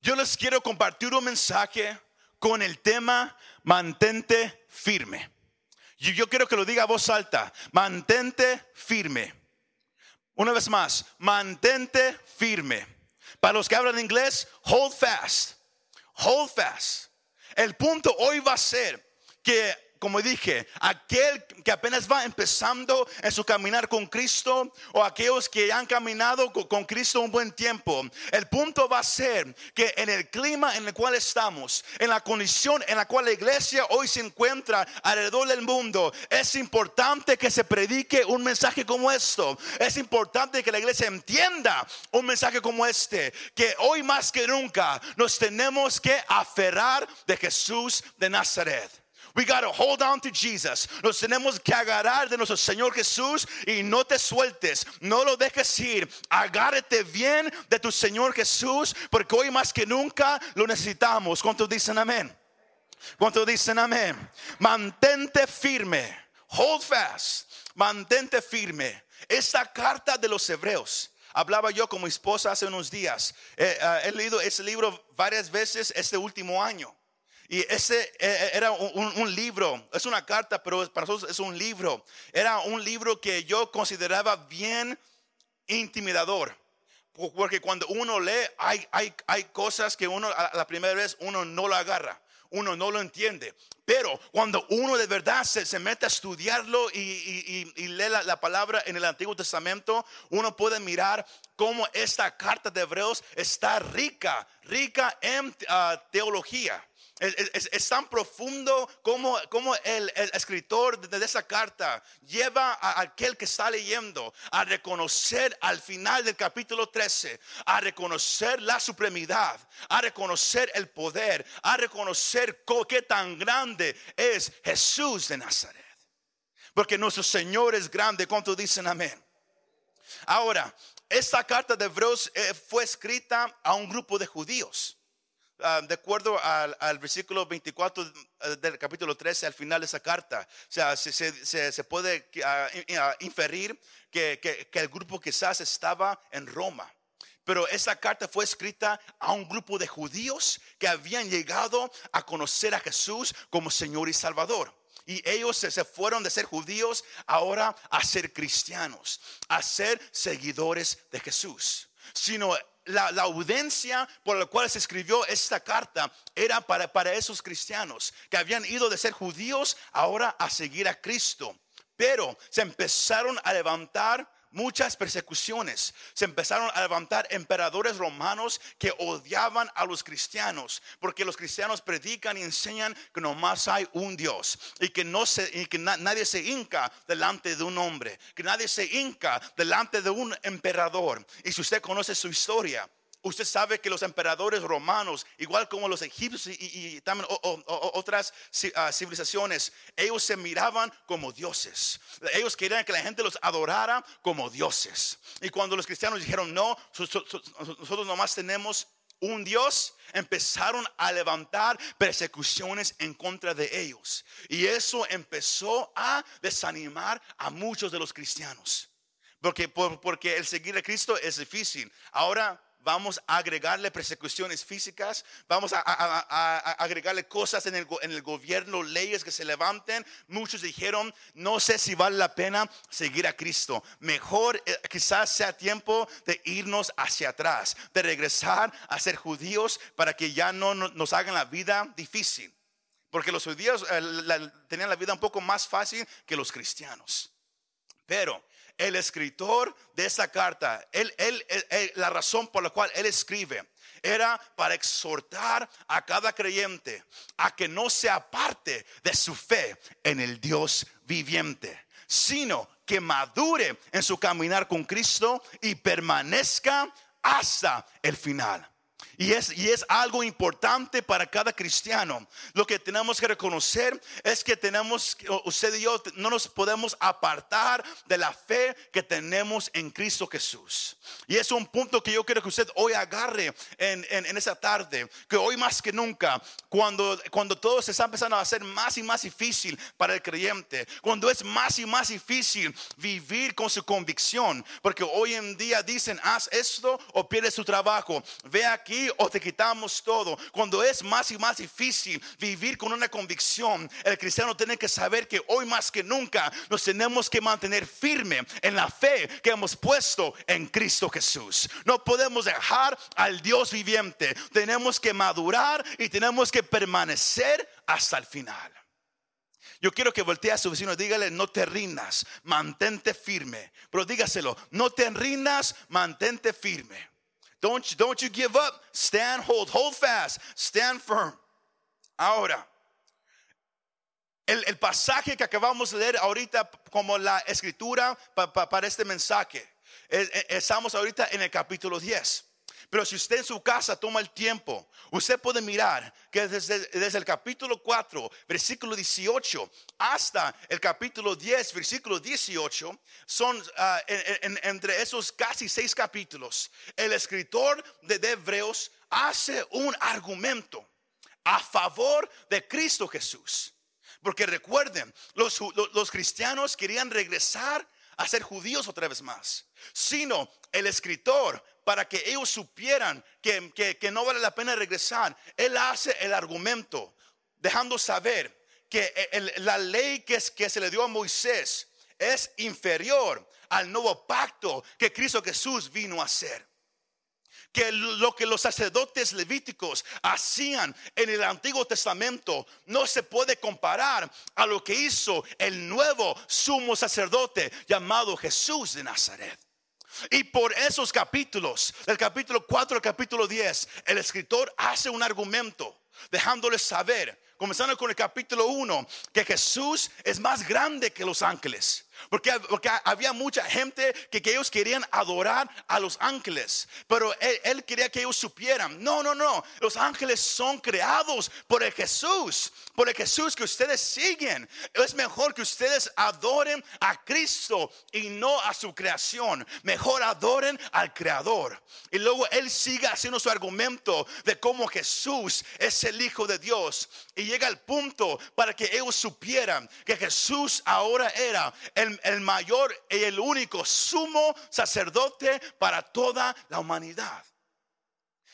Yo les quiero compartir un mensaje con el tema mantente firme. Y yo quiero que lo diga a voz alta, mantente firme. Una vez más, mantente firme. Para los que hablan inglés, hold fast. Hold fast. El punto hoy va a ser que como dije, aquel que apenas va empezando en su caminar con Cristo o aquellos que han caminado con Cristo un buen tiempo, el punto va a ser que en el clima en el cual estamos, en la condición en la cual la iglesia hoy se encuentra alrededor del mundo, es importante que se predique un mensaje como esto. Es importante que la iglesia entienda un mensaje como este, que hoy más que nunca nos tenemos que aferrar de Jesús de Nazaret. We got to hold on to Jesus. Nos tenemos que agarrar de nuestro Señor Jesús y no te sueltes. No lo dejes ir. Agárrate bien de tu Señor Jesús porque hoy más que nunca lo necesitamos. ¿Cuántos dicen amén? ¿Cuántos dicen amén? Mantente firme. Hold fast. Mantente firme. Esta carta de los hebreos. Hablaba yo con mi esposa hace unos días. Eh, eh, he leído ese libro varias veces este último año. Y ese eh, eh, era un, libro, es una carta, pero para nosotros es un libro. Era un libro que yo consideraba bien intimidador. Porque cuando uno lee, hay, hay, hay cosas que uno a la primera vez uno no lo agarra, uno no lo entiende. Pero cuando uno de verdad se, se mete a estudiarlo y, y, lee la, palabra en el Antiguo Testamento, uno puede mirar cómo esta carta de Hebreos está rica, rica en ah, teología. Es, tan profundo como, como el, escritor de, esa carta lleva a aquel que está leyendo a reconocer al final del capítulo 13, a reconocer la supremidad, a reconocer el poder, a reconocer qué tan grande es Jesús de Nazaret. Porque nuestro Señor es grande. ¿Cuántos dicen amén? Ahora, esta carta de Hebreos eh, fue escrita a un grupo de judíos. Ah, de acuerdo al, versículo 24 eh, del capítulo 13, al final de esa carta. O sea, se, puede ah, ah, inferir que, que, el grupo quizás estaba en Roma. Pero esa carta fue escrita a un grupo de judíos que habían llegado a conocer a Jesús como Señor y Salvador. Y ellos se fueron de ser judíos ahora a ser cristianos, a ser seguidores de Jesús. Sino la, audiencia por la cual se escribió esta carta era para, para esos cristianos que habían ido de ser judíos ahora a seguir a Cristo. Pero se empezaron a levantar muchas persecuciones. Se empezaron a levantar emperadores romanos que odiaban a los cristianos, porque los cristianos predican y enseñan que nomás hay un Dios y que, no se, y que nadie se hinca delante de un hombre, que nadie se hinca delante de un emperador. Y si usted conoce su historia, Usted sabe que los emperadores romanos, igual como los egipcios y, también otras ah, civilizaciones, ellos se miraban como dioses. Ellos querían que la gente los adorara como dioses. Y cuando los cristianos dijeron, no, nosotros nomás tenemos un Dios, empezaron a levantar persecuciones en contra de ellos. Y eso empezó a desanimar a muchos de los cristianos. Porque, porque el seguir a Cristo es difícil. Ahora vamos a agregarle persecuciones físicas, vamos a, agregarle cosas en el, gobierno, leyes que se levanten. Muchos dijeron, no sé si vale la pena seguir a Cristo. Mejor eh, quizás sea tiempo de irnos hacia atrás, de regresar a ser judíos para que ya no nos hagan la vida difícil. Porque los judíos eh, tenían la vida un poco más fácil que los cristianos. Pero el escritor de esa carta, él, la razón por la cual él escribe era para exhortar a cada creyente a que no se aparte de su fe en el Dios viviente, sino que madure en su caminar con Cristo y permanezca hasta el final. Y es, y es algo importante para cada cristiano. Lo que tenemos que reconocer es que tenemos, usted y yo, no nos podemos apartar de la fe que tenemos en Cristo Jesús. Y es un punto que yo quiero que usted hoy agarre en, en, esa tarde. Que hoy más que nunca, cuando, cuando todo se está empezando a hacer más y más difícil para el creyente, cuando es más y más difícil vivir con su convicción, porque hoy en día dicen, haz esto o pierdes tu trabajo. Ve aquí o te quitamos todo. Cuando es más y más difícil vivir con una convicción, el cristiano tiene que saber que hoy más que nunca nos tenemos que mantener firme en la fe que hemos puesto en Cristo Jesús. No podemos dejar al Dios viviente. Tenemos que madurar y tenemos que permanecer hasta el final. Yo quiero que voltee a su vecino dígale, no te rindas, mantente firme. Pero dígaselo, no te rindas, mantente firme. Don't, don't you give up, stand, hold, hold fast, stand firm. Ahora, el, el pasaje que acabamos de leer ahorita como la escritura para este mensaje, estamos ahorita en el capítulo 10. Pero si usted en su casa toma el tiempo, usted puede mirar que desde, el capítulo 4, versículo 18, hasta el capítulo 10, versículo 18, son ah, entre esos casi seis capítulos, el escritor de Hebreos hace un argumento a favor de Cristo Jesús. Porque recuerden, los, los cristianos querían regresar a ser judíos otra vez más, sino el escritor para que ellos supieran que, no vale la pena regresar. Él hace el argumento, dejando saber que la ley que, que se le dio a Moisés es inferior al nuevo pacto que Cristo Jesús vino a hacer que lo que los sacerdotes levíticos hacían en el Antiguo Testamento no se puede comparar a lo que hizo el nuevo sumo sacerdote llamado Jesús de Nazaret. Y por esos capítulos, del capítulo 4 al capítulo 10, el escritor hace un argumento, dejándoles saber, comenzando con el capítulo 1, que Jesús es más grande que los ángeles porque, había mucha gente que, ellos querían adorar a los ángeles. Pero él, quería que ellos supieran. No, no, no. Los ángeles son creados por el Jesús. Por el Jesús que ustedes siguen. Es mejor que ustedes adoren a Cristo y no a su creación. Mejor adoren al Creador. Y luego él sigue haciendo su argumento de cómo Jesús es el Hijo de Dios. Y llega al punto para que ellos supieran que Jesús ahora era el el, mayor y el único sumo sacerdote para toda la humanidad.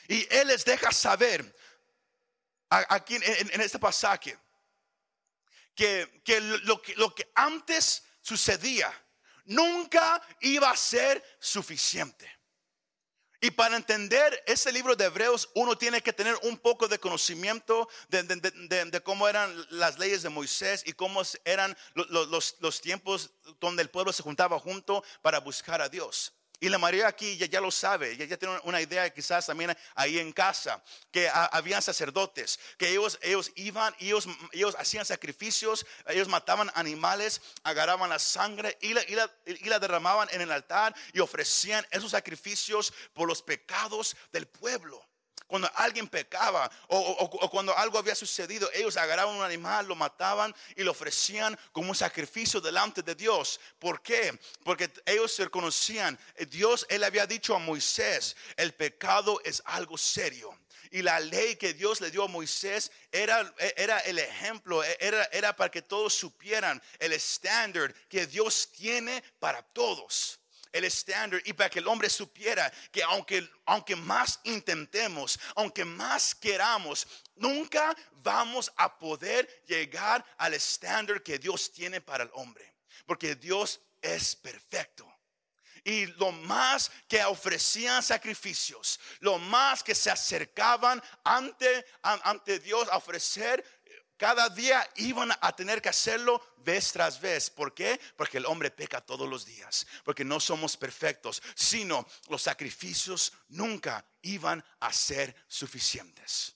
Y Él les deja saber aquí en, este pasaje que, lo que lo que antes sucedía nunca iba a ser suficiente. Y para entender ese libro de Hebreos, uno tiene que tener un poco de conocimiento de, cómo eran las leyes de Moisés y cómo eran los, los tiempos donde el pueblo se juntaba junto para buscar a Dios. Y la mayoría aquí ya, ya lo sabe, ya, ya, tiene una idea quizás también ahí en casa, que habían sacerdotes, que ellos, ellos iban, ellos, ellos hacían sacrificios, ellos mataban animales, agarraban la sangre y la, y, la, y la derramaban en el altar y ofrecían esos sacrificios por los pecados del pueblo. Cuando alguien pecaba o, cuando algo había sucedido, ellos agarraban un animal, lo mataban y lo ofrecían como un sacrificio delante de Dios. ¿Por qué? Porque ellos se reconocían, Dios, Él había dicho a Moisés, el pecado es algo serio. Y la ley que Dios le dio a Moisés era, era el ejemplo, era, era para que todos supieran el estándar que Dios tiene para todos el estándar y para que el hombre supiera que aunque, aunque más intentemos, aunque más queramos, nunca vamos a poder llegar al estándar que Dios tiene para el hombre. Porque Dios es perfecto. Y lo más que ofrecían sacrificios, lo más que se acercaban ante, ante Dios a ofrecer, cada día iban a tener que hacerlo vez tras vez. ¿Por qué? Porque el hombre peca todos los días. Porque no somos perfectos, sino los sacrificios nunca iban a ser suficientes.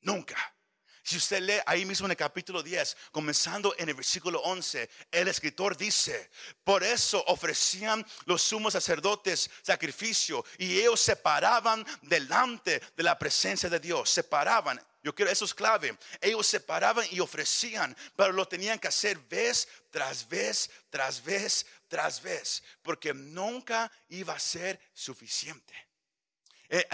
Nunca. Si usted lee ahí mismo en el capítulo 10, comenzando en el versículo 11, el escritor dice, por eso ofrecían los sumos sacerdotes sacrificio y ellos se paraban delante de la presencia de Dios, se paraban. Yo quiero, eso es clave. Ellos se paraban y ofrecían, pero lo tenían que hacer vez tras vez, tras vez, tras vez, porque nunca iba a ser suficiente. Eh,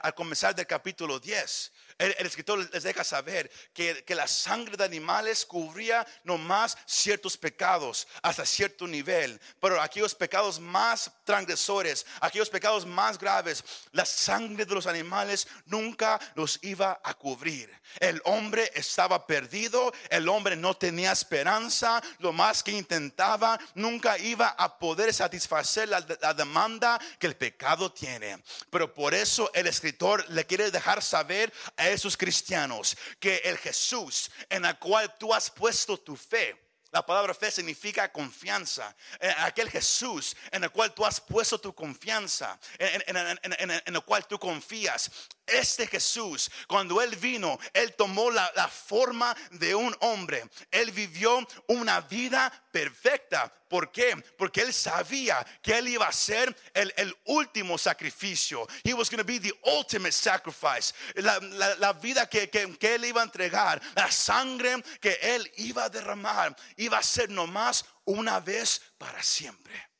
al comenzar del capítulo 10, El, escritor les deja saber que, que, la sangre de animales cubría nomás ciertos pecados hasta cierto nivel, pero aquellos pecados más transgresores, aquellos pecados más graves, la sangre de los animales nunca los iba a cubrir. El hombre estaba perdido, el hombre no tenía esperanza, lo más que intentaba nunca iba a poder satisfacer la, la demanda que el pecado tiene. Pero por eso el escritor le quiere dejar saber esos cristianos que el Jesús en el cual tú has puesto tu fe, la palabra fe significa confianza. Eh, aquel Jesús en el cual tú has puesto tu confianza, en, el cual tú confías. Este Jesús, cuando Él vino, Él tomó la, forma de un hombre. Él vivió una vida perfecta. ¿Por qué? Porque Él sabía que Él iba a ser el, último sacrificio. He was going to be the ultimate sacrifice. La, vida que, que, que Él iba a entregar, la sangre que Él iba a derramar, iba a ser nomás una vez para siempre.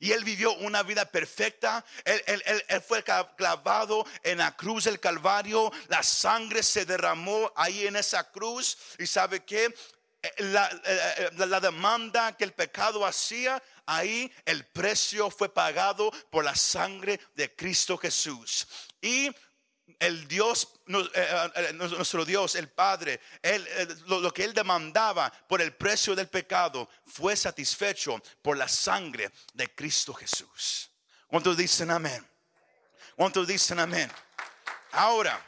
Y él vivió una vida perfecta. Él, fue clavado en la cruz del Calvario. La sangre se derramó ahí en esa cruz. Y sabe que eh, la, eh, eh, la, demanda que el pecado hacía, ahí el precio fue pagado por la sangre de Cristo Jesús. Y el Dios, eh, eh, eh, nuestro Dios, el Padre, lo, que Él demandaba por el precio del pecado fue satisfecho por la sangre de Cristo Jesús. ¿Cuántos dicen amén? ¿Cuántos dicen amén? Ahora,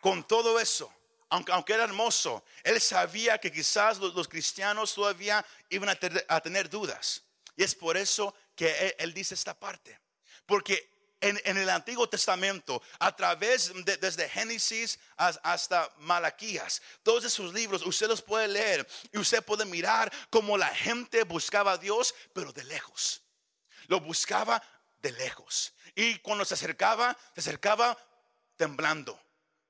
con todo eso, aunque, aunque era hermoso, Él sabía que quizás los, cristianos todavía iban a, tener dudas. Y es por eso que él dice esta parte. Porque en, el Antiguo Testamento, a través de, desde Génesis hasta Malaquías, todos esos libros usted los puede leer y usted puede mirar cómo la gente buscaba a Dios, pero de lejos. Lo buscaba de lejos. Y cuando se acercaba, se acercaba temblando,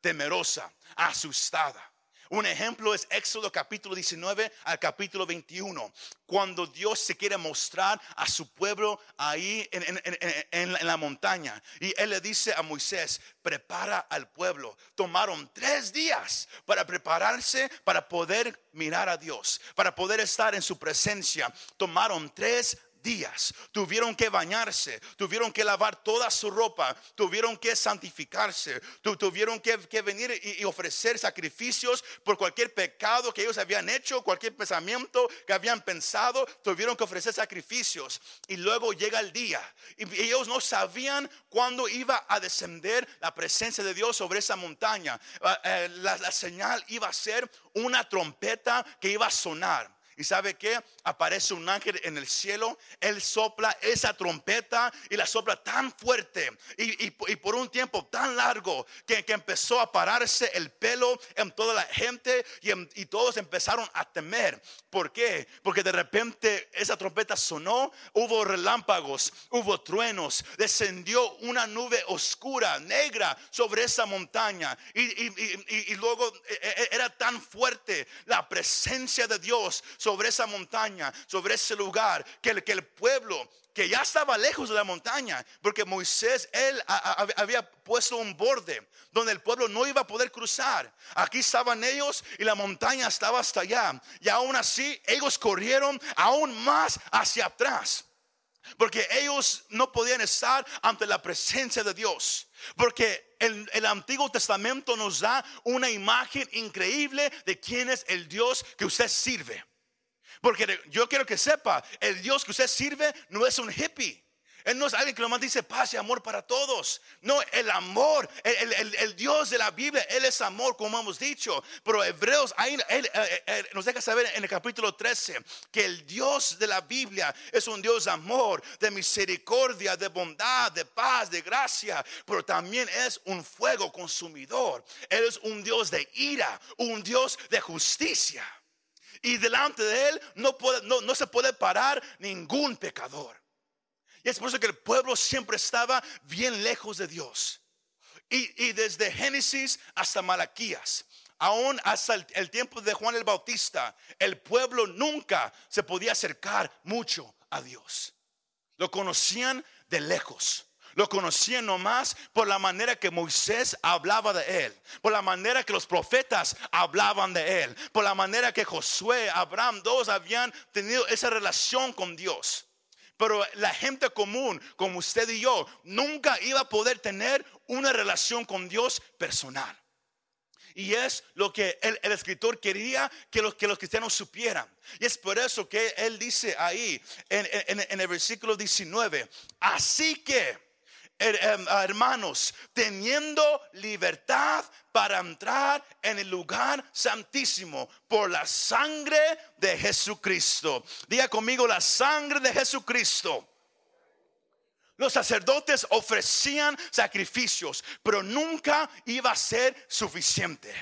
temerosa, asustada. Un ejemplo es Éxodo capítulo 19 al capítulo 21, cuando Dios se quiere mostrar a su pueblo ahí en, la montaña. Y Él le dice a Moisés, prepara al pueblo. Tomaron tres días para prepararse, para poder mirar a Dios, para poder estar en su presencia. Tomaron tres días. Tuvieron que bañarse, tuvieron que lavar toda su ropa, tuvieron que santificarse, tuvieron que, venir y, ofrecer sacrificios por cualquier pecado que ellos habían hecho, cualquier pensamiento que habían pensado, tuvieron que ofrecer sacrificios. Y luego llega el día. Y ellos no sabían cuándo iba a descender la presencia de Dios sobre esa montaña. Ah, eh, la señal iba a ser una trompeta que iba a sonar. ¿Y sabe que Aparece un ángel en el cielo, él sopla esa trompeta y la sopla tan fuerte y, por un tiempo tan largo que, empezó a pararse el pelo en toda la gente y, todos empezaron a temer. ¿Por qué? Porque de repente esa trompeta sonó, hubo relámpagos, hubo truenos, descendió una nube oscura, negra sobre esa montaña y, luego eh, eh, era tan fuerte la presencia de Dios sobre esa montaña, sobre ese lugar, que el, que el pueblo que ya estaba lejos de la montaña, porque Moisés, él había puesto un borde donde el pueblo no iba a poder cruzar. Aquí estaban ellos y la montaña estaba hasta allá. Y aún así, ellos corrieron aún más hacia atrás. Porque ellos no podían estar ante la presencia de Dios. Porque el, Antiguo Testamento nos da una imagen increíble de quién es el Dios que usted sirve. Porque yo quiero que sepa, el Dios que usted sirve no es un hippie. Él no es alguien que nomás dice paz y amor para todos. No, el amor, el, Dios de la Biblia, Él es amor, como hemos dicho. Pero Hebreos ahí, él, eh, eh, nos deja saber en el capítulo 13 que el Dios de la Biblia es un Dios de amor, de misericordia, de bondad, de paz, de gracia. Pero también es un fuego consumidor. Él es un Dios de ira, un Dios de justicia. Y delante de Él no, puede, no se puede parar ningún pecador. Y es por eso que el pueblo siempre estaba bien lejos de Dios. Y, desde Génesis hasta Malaquías, aún hasta el, tiempo de Juan el Bautista, el pueblo nunca se podía acercar mucho a Dios. Lo conocían de lejos. Lo conocían nomás por la manera que Moisés hablaba de él, por la manera que los profetas hablaban de él, por la manera que Josué, Abraham, todos habían tenido esa relación con Dios. Pero la gente común, como usted y yo, nunca iba a poder tener una relación con Dios personal. Y es lo que el, escritor quería que los, que los cristianos supieran. Y es por eso que él dice ahí en, el versículo 19, así que hermanos, teniendo libertad para entrar en el lugar santísimo por la sangre de Jesucristo. Diga conmigo la sangre de Jesucristo. Los sacerdotes ofrecían sacrificios, pero nunca iba a ser suficiente.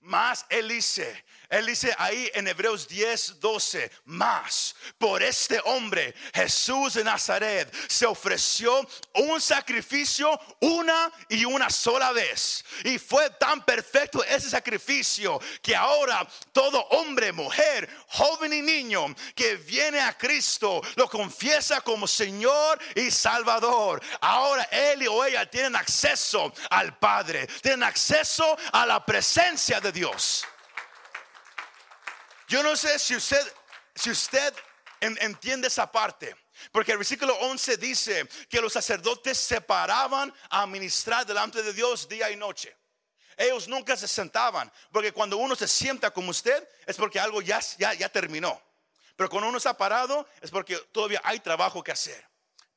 Más él dice, él dice ahí en Hebreos 10, 12, más por este hombre, Jesús de Nazaret, se ofreció un sacrificio una y una sola vez. Y fue tan perfecto ese sacrificio que ahora todo hombre, mujer, joven y niño que viene a Cristo lo confiesa como Señor y Salvador. Ahora él o ella tienen acceso al Padre, tienen acceso a la presencia de Dios. Yo no sé si usted, si usted entiende esa parte. Porque el versículo 11 dice que los sacerdotes se paraban a ministrar delante de Dios día y noche. Ellos nunca se sentaban, porque cuando uno se sienta como usted es porque algo ya, ya, ya terminó. Pero cuando uno está parado es porque todavía hay trabajo que hacer.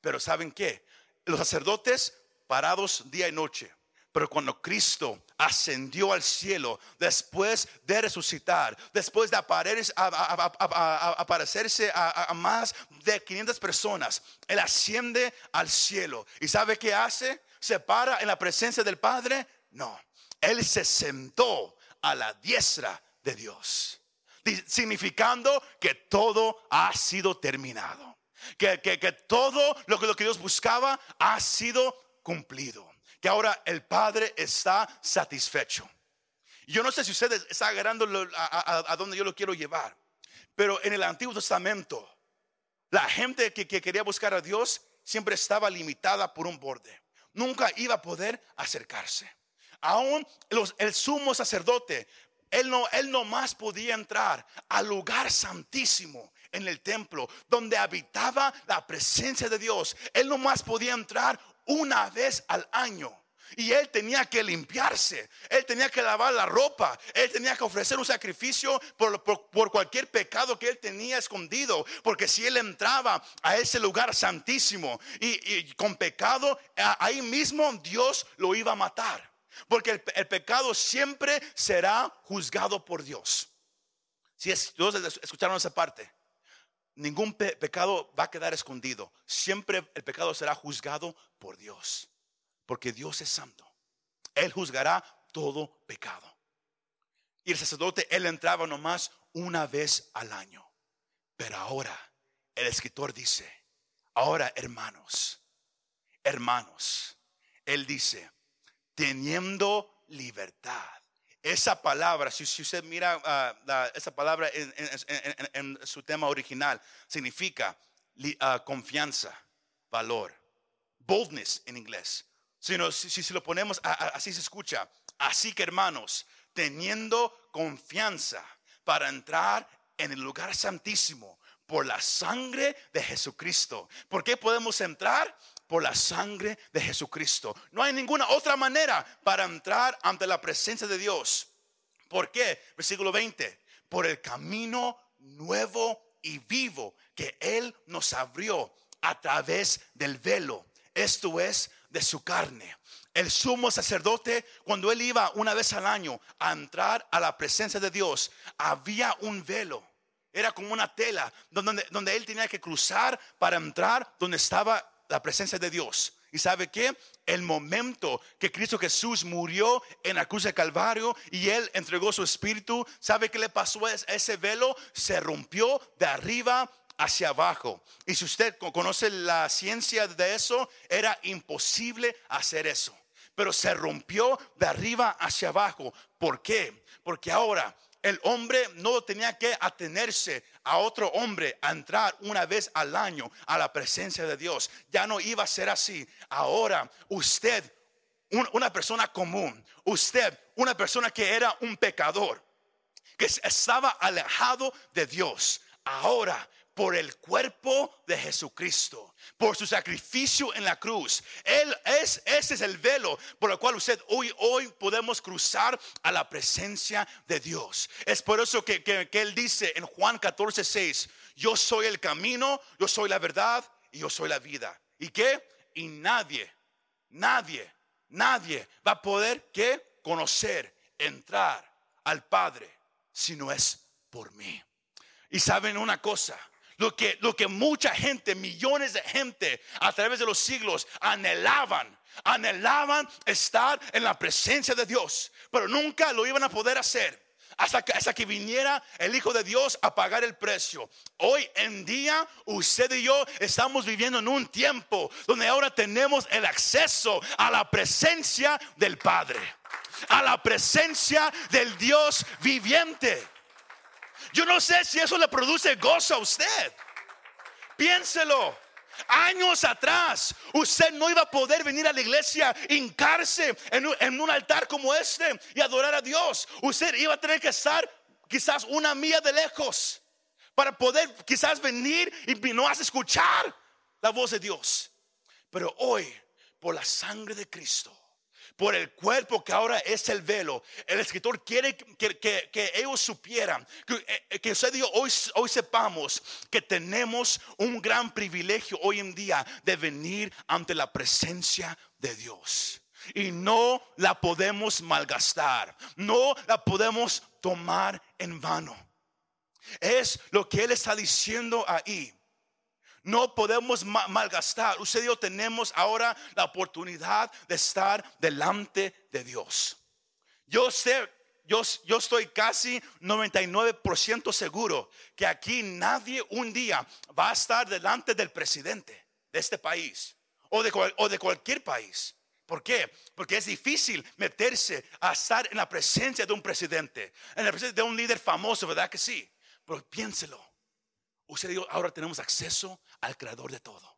Pero ¿saben qué? Los sacerdotes parados día y noche pero cuando Cristo ascendió al cielo, después de resucitar, después de aparecerse a, más de 500 personas, Él asciende al cielo. ¿Y sabe qué hace? ¿Se para en la presencia del Padre? No. Él se sentó a la diestra de Dios, significando que todo ha sido terminado. Que, todo lo que, lo que Dios buscaba ha sido cumplido que ahora el Padre está satisfecho. Yo no sé si ustedes están agarrando a, donde yo lo quiero llevar, pero en el Antiguo Testamento, la gente que, quería buscar a Dios siempre estaba limitada por un borde. Nunca iba a poder acercarse. Aún los, el sumo sacerdote, él no, él no más podía entrar al lugar santísimo en el templo donde habitaba la presencia de Dios. Él no más podía entrar una vez al año. Y él tenía que limpiarse, él tenía que lavar la ropa, él tenía que ofrecer un sacrificio por, cualquier pecado que él tenía escondido. Porque si él entraba a ese lugar santísimo y, con pecado, ahí mismo Dios lo iba a matar. Porque el, el pecado siempre será juzgado por Dios. Si es, escucharon esa parte ningún pecado va a quedar escondido. Siempre el pecado será juzgado por Dios. Porque Dios es santo. Él juzgará todo pecado. Y el sacerdote, él entraba nomás una vez al año. Pero ahora, el escritor dice, ahora hermanos, hermanos, él dice, teniendo libertad esa palabra, si, usted mira ah, esa palabra en, su tema original, significa ah, confianza, valor, boldness en inglés. Si, si, lo ponemos así se escucha. Así que hermanos, teniendo confianza para entrar en el lugar santísimo por la sangre de Jesucristo. ¿Por qué podemos entrar? Por la sangre de Jesucristo. No hay ninguna otra manera para entrar ante la presencia de Dios. ¿Por qué? Versículo 20. Por el camino nuevo y vivo que Él nos abrió a través del velo. Esto es de su carne. El sumo sacerdote, cuando él iba una vez al año a entrar a la presencia de Dios, había un velo. Era como una tela donde, donde él tenía que cruzar para entrar donde estaba la presencia de Dios. ¿Y sabe qué? El momento que Cristo Jesús murió en la cruz de Calvario y Él entregó su espíritu, ¿sabe qué le pasó a ese velo? Se rompió de arriba hacia abajo. Y si usted conoce la ciencia de eso, era imposible hacer eso. Pero se rompió de arriba hacia abajo. ¿Por qué? Porque ahora el hombre no tenía que atenerse a otro hombre a entrar una vez al año a la presencia de Dios. Ya no iba a ser así. Ahora usted, una persona común, usted, una persona que era un pecador, que estaba alejado de Dios, ahora por el cuerpo de Jesucristo, por su sacrificio en la cruz. Él es, ese es el velo por el cual usted hoy, hoy podemos cruzar a la presencia de Dios. Es por eso que, que, Él dice en Juan 14, 6, yo soy el camino, yo soy la verdad y yo soy la vida. ¿Y qué? Y nadie, nadie, nadie va a poder que conocer, entrar al Padre si no es por mí. Y saben una cosa, lo que, lo que mucha gente, millones de gente a través de los siglos anhelaban, anhelaban estar en la presencia de Dios, pero nunca lo iban a poder hacer. Hasta que, hasta que, viniera el Hijo de Dios a pagar el precio. Hoy en día, usted y yo estamos viviendo en un tiempo donde ahora tenemos el acceso a la presencia del Padre, a la presencia del Dios viviente. Yo no sé si eso le produce gozo a usted. Piénselo. Años atrás, usted no iba a poder venir a la iglesia, hincarse en un, en un altar como este y adorar a Dios. Usted iba a tener que estar quizás una milla de lejos para poder quizás venir y no escuchar la voz de Dios. Pero hoy, por la sangre de Cristo, por el cuerpo que ahora es el velo. El escritor quiere que, ellos supieran, que, eh, que usted hoy, hoy sepamos que tenemos un gran privilegio hoy en día de venir ante la presencia de Dios. Y no la podemos malgastar, no la podemos tomar en vano. Es lo que Él está diciendo ahí. No podemos malgastar. Usted y yo tenemos ahora la oportunidad de estar delante de Dios. Yo sé, yo, yo estoy casi 99% seguro que aquí nadie un día va a estar delante del presidente de este país o de, o de cualquier país. ¿Por qué? Porque es difícil meterse a estar en la presencia de un presidente, en la presencia de un líder famoso, ¿verdad que sí? Pero piénselo. Usted dijo, ahora tenemos acceso al creador de todo.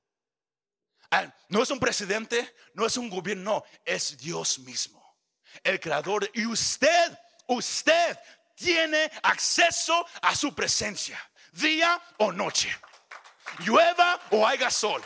Ah, no es un presidente, no es un gobierno, no, es Dios mismo. El creador. Y usted, usted tiene acceso a su presencia, día o noche. Llueva o haya sol.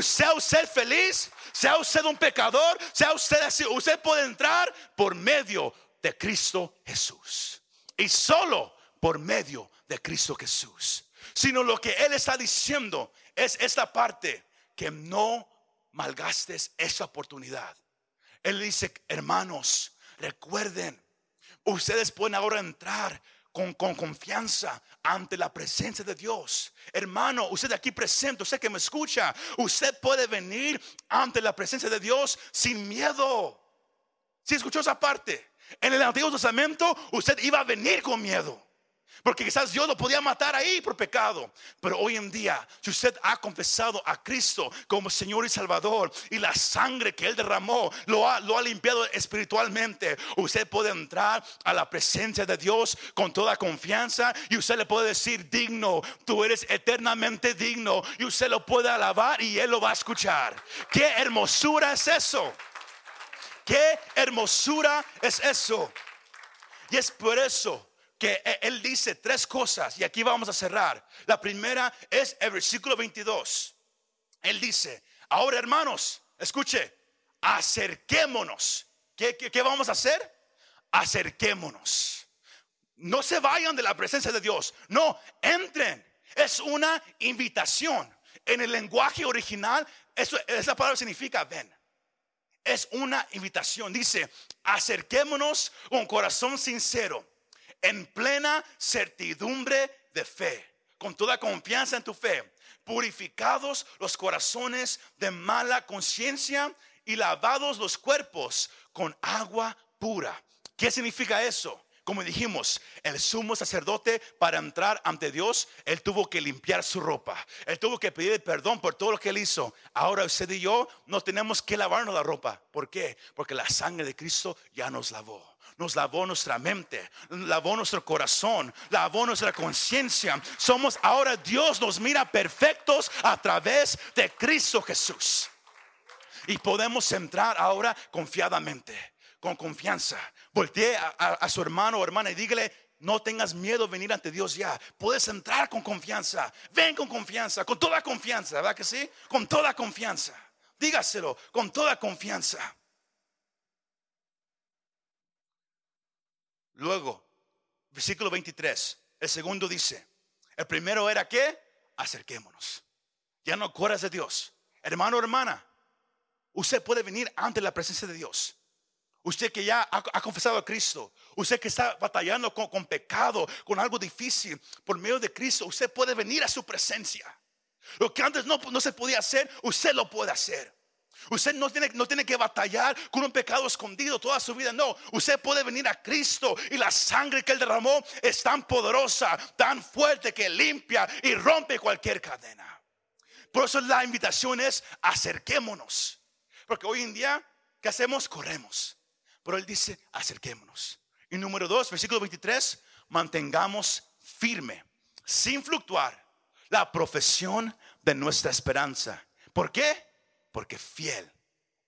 Sea usted feliz, sea usted un pecador, sea usted así, usted puede entrar por medio de Cristo Jesús. Y solo por medio de Cristo Jesús. Sino lo que Él está diciendo es esta parte, que no malgastes esta oportunidad. Él dice, hermanos, recuerden, ustedes pueden ahora entrar con, confianza ante la presencia de Dios. Hermano, usted aquí presente, usted que me escucha, usted puede venir ante la presencia de Dios sin miedo. Si escuchó esa parte, en el Antiguo Testamento usted iba a venir con miedo. Porque quizás Dios lo podía matar ahí por pecado. Pero hoy en día, si usted ha confesado a Cristo como Señor y Salvador y la sangre que Él derramó lo ha, lo ha limpiado espiritualmente, usted puede entrar a la presencia de Dios con toda confianza y usted le puede decir, digno, tú eres eternamente digno. Y usted lo puede alabar y Él lo va a escuchar. ¿Qué hermosura es eso? ¿Qué hermosura es eso? Y es por eso e, él dice tres cosas y aquí vamos a cerrar. La primera es el versículo 22. Él dice, ahora hermanos, escuche, acerquémonos. ¿Qué, qué, vamos a hacer? Acerquémonos. No se vayan de la presencia de Dios. No, entren. Es una invitación. En el lenguaje original, eso, esa palabra significa ven. Es una invitación. Dice, acerquémonos con corazón sincero en plena certidumbre de fe, con toda confianza en tu fe, purificados los corazones de mala conciencia y lavados los cuerpos con agua pura. ¿Qué significa eso? Como dijimos, el sumo sacerdote para entrar ante Dios, él tuvo que limpiar su ropa. Él tuvo que pedir perdón por todo lo que él hizo. Ahora usted y yo no tenemos que lavarnos la ropa. ¿Por qué? Porque la sangre de Cristo ya nos lavó nos lavó nuestra mente, lavó nuestro corazón, lavó nuestra conciencia. Somos ahora Dios nos mira perfectos a través de Cristo Jesús. Y podemos entrar ahora confiadamente, con confianza. Voltee a, su hermano o hermana y dígale, no tengas miedo de venir ante Dios ya. Puedes entrar con confianza. Ven con confianza, con toda confianza, ¿verdad que sí? Con toda confianza. Dígaselo, con toda confianza. Luego, versículo 23, el segundo dice, el primero era que acerquémonos. Ya no corras de Dios. Hermano, hermana, usted puede venir ante la presencia de Dios. Usted que ya ha, confesado a Cristo, usted que está batallando con, pecado, con algo difícil, por medio de Cristo, usted puede venir a su presencia. Lo que antes no, no se podía hacer, usted lo puede hacer. Usted no tiene, no tiene que batallar con un pecado escondido toda su vida. No, usted puede venir a Cristo y la sangre que Él derramó es tan poderosa, tan fuerte que limpia y rompe cualquier cadena. Por eso la invitación es acerquémonos. Porque hoy en día, ¿qué hacemos? Corremos. Pero Él dice, acerquémonos. Y número dos, versículo 23, mantengamos firme, sin fluctuar, la profesión de nuestra esperanza. ¿Por qué? Porque fiel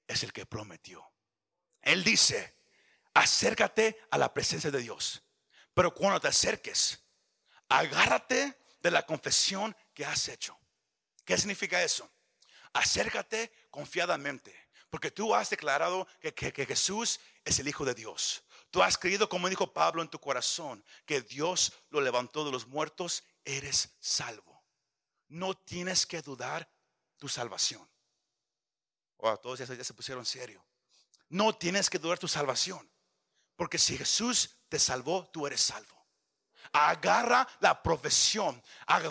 es el que prometió. Él dice, acércate a la presencia de Dios. Pero cuando te acerques, agárrate de la confesión que has hecho. ¿Qué significa eso? Acércate confiadamente, porque tú has declarado que, que, Jesús es el Hijo de Dios. Tú has creído, como dijo Pablo en tu corazón, que Dios lo levantó de los muertos, eres salvo. No tienes que dudar tu salvación. Todos ya, se pusieron serio. No tienes que dudar tu salvación. Porque si Jesús te salvó, tú eres salvo. Agarra la profesión,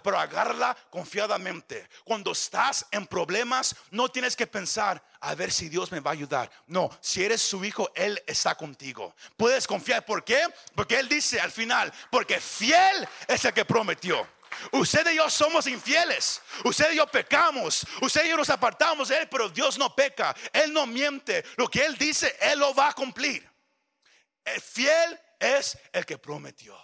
pero agárrala confiadamente. Cuando estás en problemas, no tienes que pensar a ver si Dios me va a ayudar. No, si eres su hijo, Él está contigo. Puedes confiar. ¿Por qué? Porque Él dice al final, porque fiel es el que prometió. Usted y yo somos infieles. Usted y yo pecamos. Usted y yo nos apartamos de Él, pero Dios no peca. Él no miente. Lo que Él dice, Él lo va a cumplir. El fiel es el que prometió.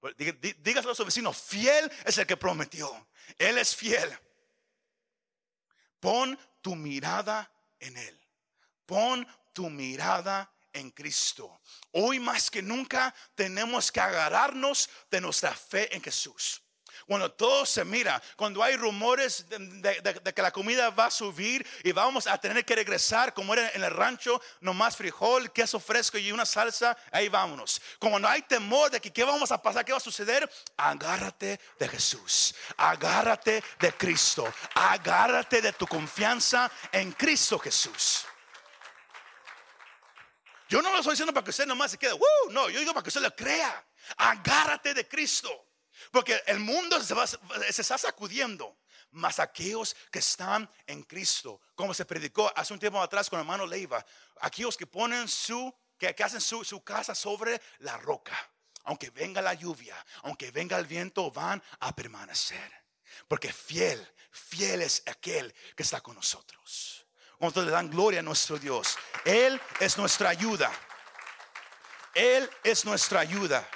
Pues, dígaselo a su vecino, fiel es el que prometió. Él es fiel. Pon tu mirada en Él. Pon tu mirada en Cristo. Hoy más que nunca tenemos que agarrarnos de nuestra fe en Jesús. Cuando todo se mira, cuando hay rumores de, que la comida va a subir y vamos a tener que regresar como era en el rancho, nomás frijol, queso fresco y una salsa, ahí vámonos. Como no hay temor de que qué vamos a pasar, qué va a suceder, agárrate de Jesús, agárrate de Cristo, agárrate de tu confianza en Cristo Jesús. Yo no lo estoy diciendo para que usted nomás se quede, uh, no, yo digo para que usted lo crea. Agárrate de Cristo. Porque el mundo se, está sacudiendo. Más aquellos que están en Cristo, como se predicó hace un tiempo atrás con el hermano Leiva, aquellos que ponen su, que, hacen su, su casa sobre la roca. Aunque venga la lluvia, aunque venga el viento, van a permanecer. Porque fiel, fiel es aquel que está con nosotros. Cuando le dan gloria a nuestro Dios. Él es nuestra ayuda. Él es nuestra ayuda.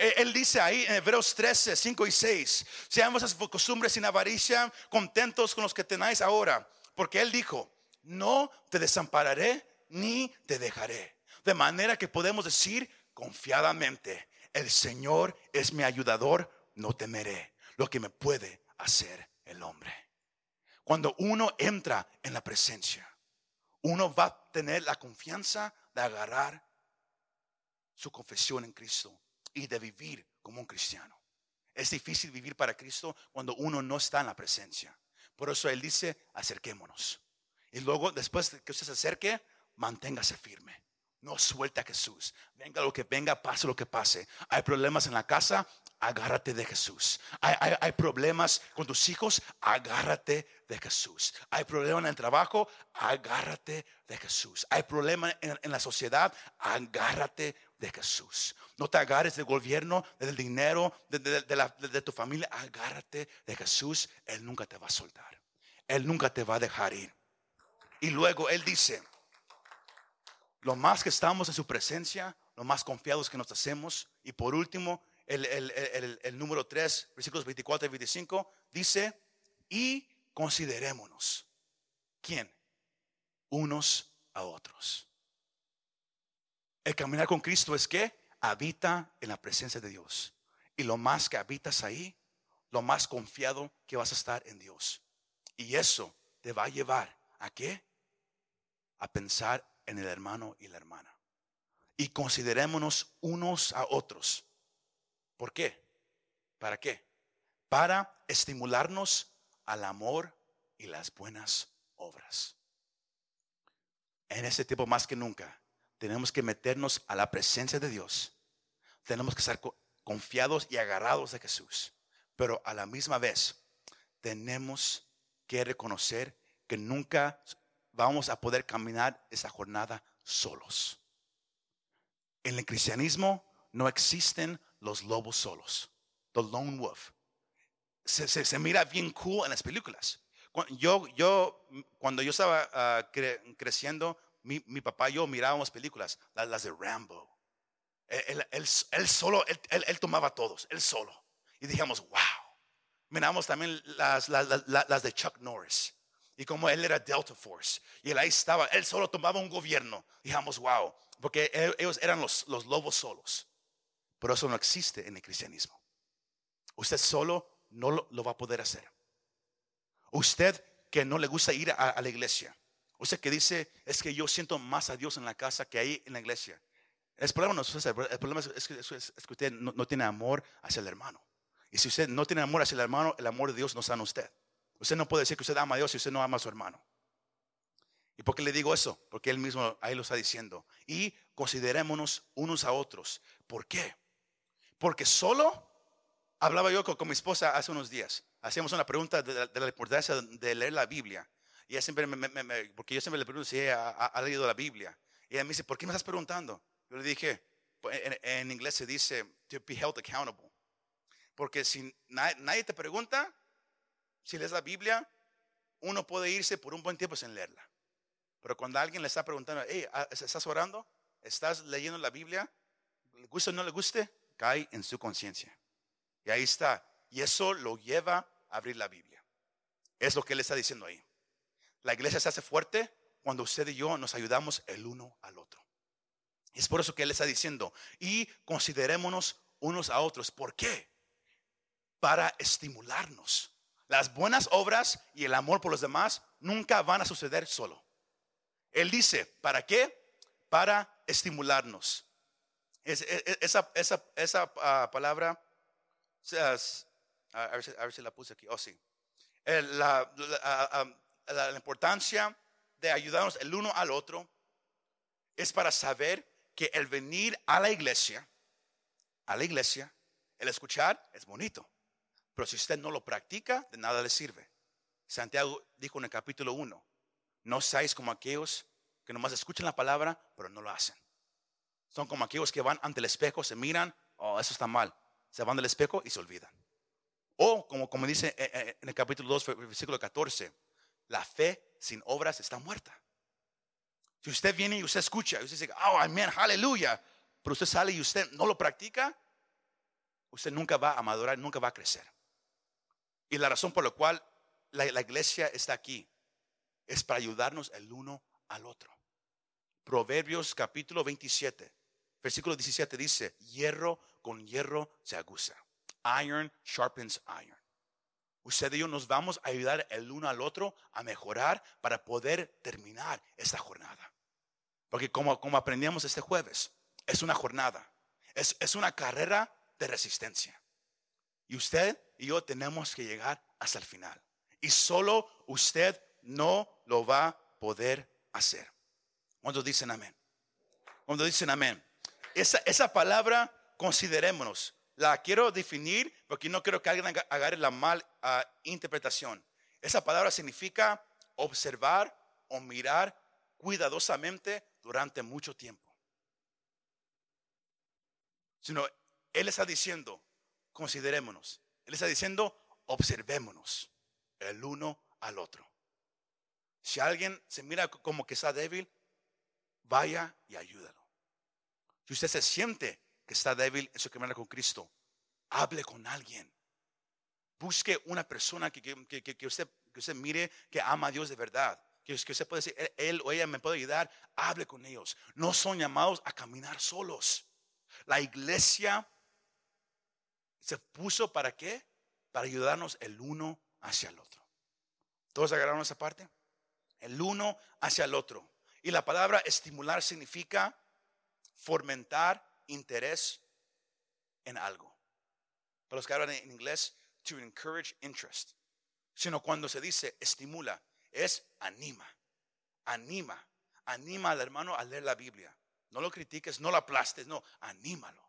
Él dice ahí en Hebreos 13, 5 y 6, seamos a costumbres sin avaricia, contentos con los que tenéis ahora, porque Él dijo, no te desampararé ni te dejaré. De manera que podemos decir confiadamente, el Señor es mi ayudador, no temeré lo que me puede hacer el hombre. Cuando uno entra en la presencia, uno va a tener la confianza de agarrar su confesión en Cristo y de vivir como un cristiano. Es difícil vivir para Cristo cuando uno no está en la presencia. Por eso Él dice, acerquémonos. Y luego, después de que usted se acerque, manténgase firme. No suelta a Jesús. Venga lo que venga, pase lo que pase. Hay problemas en la casa, agárrate de Jesús. Hay, problemas con tus hijos, agárrate de Jesús. Hay problemas en el trabajo, agárrate de Jesús. Hay problemas en, la sociedad, agárrate de Jesús. No te agarres del gobierno, del dinero, de, de tu familia, agárrate de Jesús. Él nunca te va a soltar. Él nunca te va a dejar ir. Y luego Él dice, lo más que estamos en su presencia, lo más confiados que nos hacemos. Y por último, el, el número 3, versículos 24 y 25, dice, y considerémonos. ¿Quién? Unos a otros. El caminar con Cristo es que habita en la presencia de Dios. Y lo más que habitas ahí, lo más confiado que vas a estar en Dios. Y eso te va a llevar a qué? A pensar en el hermano y la hermana. Y considerémonos unos a otros. ¿Por qué? ¿Para qué? Para estimularnos al amor y las buenas obras. En este tiempo más que nunca, tenemos que meternos a la presencia de Dios. Tenemos que estar confiados y agarrados de Jesús. Pero a la misma vez, tenemos que reconocer que nunca vamos a poder caminar esa jornada solos. En el cristianismo no existen los lobos solos, the lone wolf. Se, mira bien cool en las películas. Yo, yo cuando yo estaba ah, creciendo, mi, papá y yo mirábamos películas, las, de Rambo. Él, solo, él, tomaba todos, él solo. Y dijimos, wow. Miramos también las, de Chuck Norris. Y como él era Delta Force. Y él ahí estaba, él solo tomaba un gobierno. Dijimos, wow. Porque ellos eran los, los lobos solos. Pero eso no existe en el cristianismo. Usted solo no lo, va a poder hacer. Usted que no le gusta ir a, la iglesia. Usted que dice, es que yo siento más a Dios en la casa que ahí en la iglesia. El problema, no es, el problema es, que, usted no, tiene amor hacia el hermano. Y si usted no tiene amor hacia el hermano, el amor de Dios no está en usted. Usted no puede decir que usted ama a Dios si usted no ama a su hermano. ¿Y por qué le digo eso? Porque él mismo ahí lo está diciendo. Y considerémonos unos a otros. ¿Por qué? Porque solo, hablaba yo con, mi esposa hace unos días, hacíamos una pregunta de, la importancia de leer la Biblia. Y ella siempre me, porque yo siempre le pregunto si ella ha, leído la Biblia. Y ella me dice, ¿por qué me estás preguntando? Yo le dije, pues, en, inglés se dice, to be held accountable. Porque si nadie, te pregunta, si lees la Biblia, uno puede irse por un buen tiempo sin leerla. Pero cuando alguien le está preguntando, hey, ah, ¿estás orando? ¿Estás leyendo la Biblia? ¿Le gusta o no le guste? cae en su conciencia. Y ahí está. Y eso lo lleva a abrir la Biblia. Es lo que él está diciendo ahí. La iglesia se hace fuerte cuando usted y yo nos ayudamos el uno al otro. Es por eso que él está diciendo, y considerémonos unos a otros. ¿Por qué? Para estimularnos. Las buenas obras y el amor por los demás nunca van a suceder solo. Él dice, ¿para qué? Para estimularnos esa, esa, esa ah, palabra, a, ver si, la puse aquí, oh sí. La, ah, ah, la, importancia de ayudarnos el uno al otro es para saber que el venir a la iglesia, a la iglesia, el escuchar es bonito, pero si usted no lo practica, de nada le sirve. Santiago dijo en el capítulo 1, no seáis como aquellos que nomás escuchan la palabra, pero no lo hacen. Son como aquellos que van ante el espejo, se miran, oh, eso está mal. Se van del espejo y se olvidan. O como, como dice eh, eh, en el capítulo 2, versículo 14, la fe sin obras está muerta. Si usted viene y usted escucha, y usted dice, oh, amén, aleluya, pero usted sale y usted no lo practica, usted nunca va a madurar, nunca va a crecer. Y la razón por la cual la, la iglesia está aquí es para ayudarnos el uno al otro. Proverbios capítulo 27 Versículo 17 dice, hierro con hierro se aguza. Iron sharpens iron. Usted y yo nos vamos a ayudar el uno al otro a mejorar para poder terminar esta jornada. Porque como, como aprendíamos este jueves, es una jornada, es, es una carrera de resistencia. Y usted y yo tenemos que llegar hasta el final. Y solo usted no lo va a poder hacer. ¿Cuántos dicen amén? Cuando dicen amén? Esa, palabra, considerémonos. La quiero definir porque no quiero que alguien agarre la mal ah, interpretación. Esa palabra significa observar o mirar cuidadosamente durante mucho tiempo. Sino, Él está diciendo, considerémonos. Él está diciendo, observémonos el uno al otro. Si alguien se mira como que está débil, vaya y ayúdalo. Si usted se siente que está débil en su caminar con Cristo, hable con alguien. Busque una persona que, que, usted, que usted mire que ama a Dios de verdad. Que, que usted puede decir, él o ella me puede ayudar. Hable con ellos. No son llamados a caminar solos. La iglesia se puso para qué? Para ayudarnos el uno hacia el otro. ¿Todos agarraron esa parte? El uno hacia el otro. Y la palabra estimular significa fomentar interés en algo. Para los que hablan en inglés, to encourage interest. Sino cuando se dice estimula, es anima, anima, anima al hermano a leer la Biblia. No lo critiques, no lo aplastes, no, anímalo,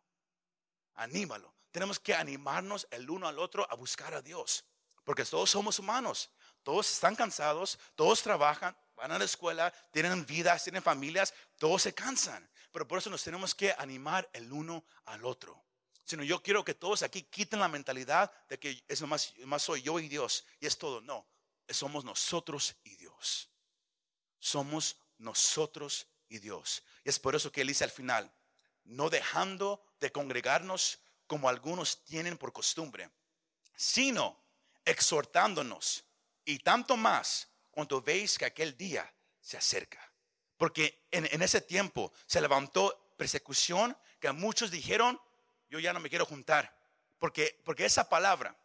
anímalo. Tenemos que animarnos el uno al otro a buscar a Dios, porque todos somos humanos, todos están cansados, todos trabajan, van a la escuela, tienen vidas, tienen familias, todos se cansan. Pero por eso nos tenemos que animar el uno al otro. Sino yo quiero que todos aquí quiten la mentalidad de que es más, más soy yo y Dios y es todo. No, somos nosotros y Dios. Somos nosotros y Dios. Y es por eso que él dice al final, no dejando de congregarnos como algunos tienen por costumbre, sino exhortándonos y tanto más cuando veis que aquel día se acerca. Porque en, ese tiempo se levantó persecución que muchos dijeron, yo ya no me quiero juntar. Porque, porque esa palabra,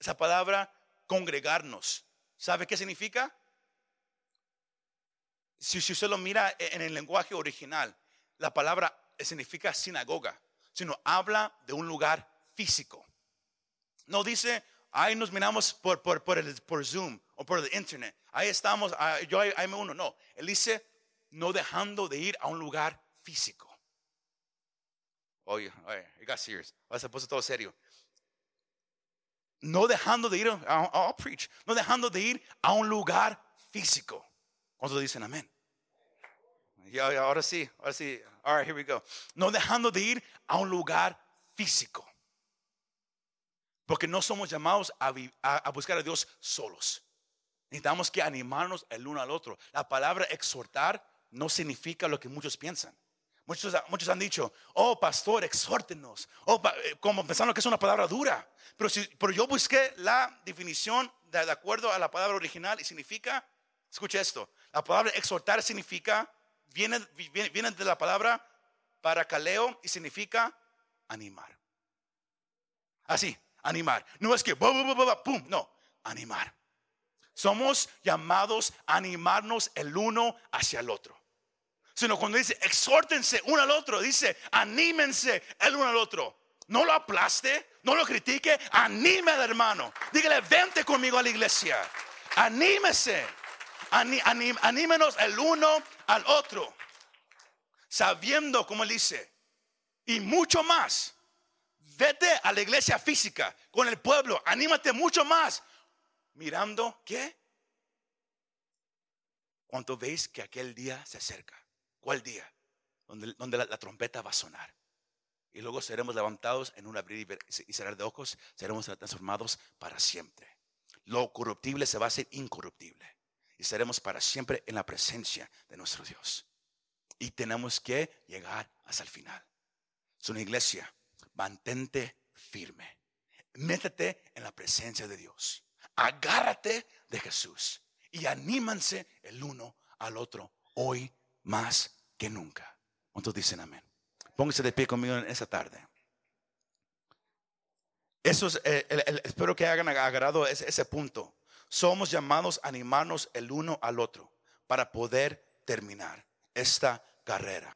esa palabra congregarnos, ¿sabe qué significa? Si, si usted lo mira en el lenguaje original, la palabra significa sinagoga, sino habla de un lugar físico. No dice, ahí nos miramos por, por, por, el, por Zoom o por el internet. Ahí estamos, ah, yo ahí, me uno. No, él dice, no dejando de ir a un lugar físico. Oye, oye, it got serious. Ahora se puso todo serio. No dejando de ir, I'll, preach, no dejando de ir a un lugar físico. ¿Cuántos dicen amén? Y ahora sí, ahora sí. All right, here we go. No dejando de ir a un lugar físico. Porque no somos llamados a, buscar a Dios solos. Necesitamos que animarnos el uno al otro. La palabra exhortar no significa lo que muchos piensan. Muchos, muchos han dicho, oh pastor, exhórtenos. Oh, eh, como pensando que es una palabra dura. Pero, si, pero yo busqué la definición de, acuerdo a la palabra original y significa, escuche esto, la palabra exhortar significa, viene, viene, viene de la palabra paracaleo y significa animar. Así, animar. No es que, pum, no, animar. Somos llamados a animarnos el uno hacia el otro. Sino cuando dice, exhórtense uno al otro, dice, anímense el uno al otro. No lo aplaste, no lo critique, anime al hermano. Dígale, vente conmigo a la iglesia. Anímese. anímenos el uno al otro. Sabiendo, como él dice, y mucho más Vete a la iglesia física con el pueblo. Anímate mucho más. Mirando, ¿qué? Cuando veis que aquel día se acerca. ¿Cuál día? Donde, donde la, trompeta va a sonar. Y luego seremos levantados en un abrir y cerrar de ojos. Seremos transformados para siempre. Lo corruptible se va a hacer incorruptible. Y seremos para siempre en la presencia de nuestro Dios. Y tenemos que llegar hasta el final. Es una iglesia mantente firme. Métete en la presencia de Dios. Agárrate de Jesús y anímanse el uno al otro hoy más que nunca. ¿Cuántos dicen amén? Pónganse de pie conmigo en esa tarde. Eso es, eh, espero que hayan agarrado ese punto. Somos llamados a animarnos el uno al otro para poder terminar esta carrera.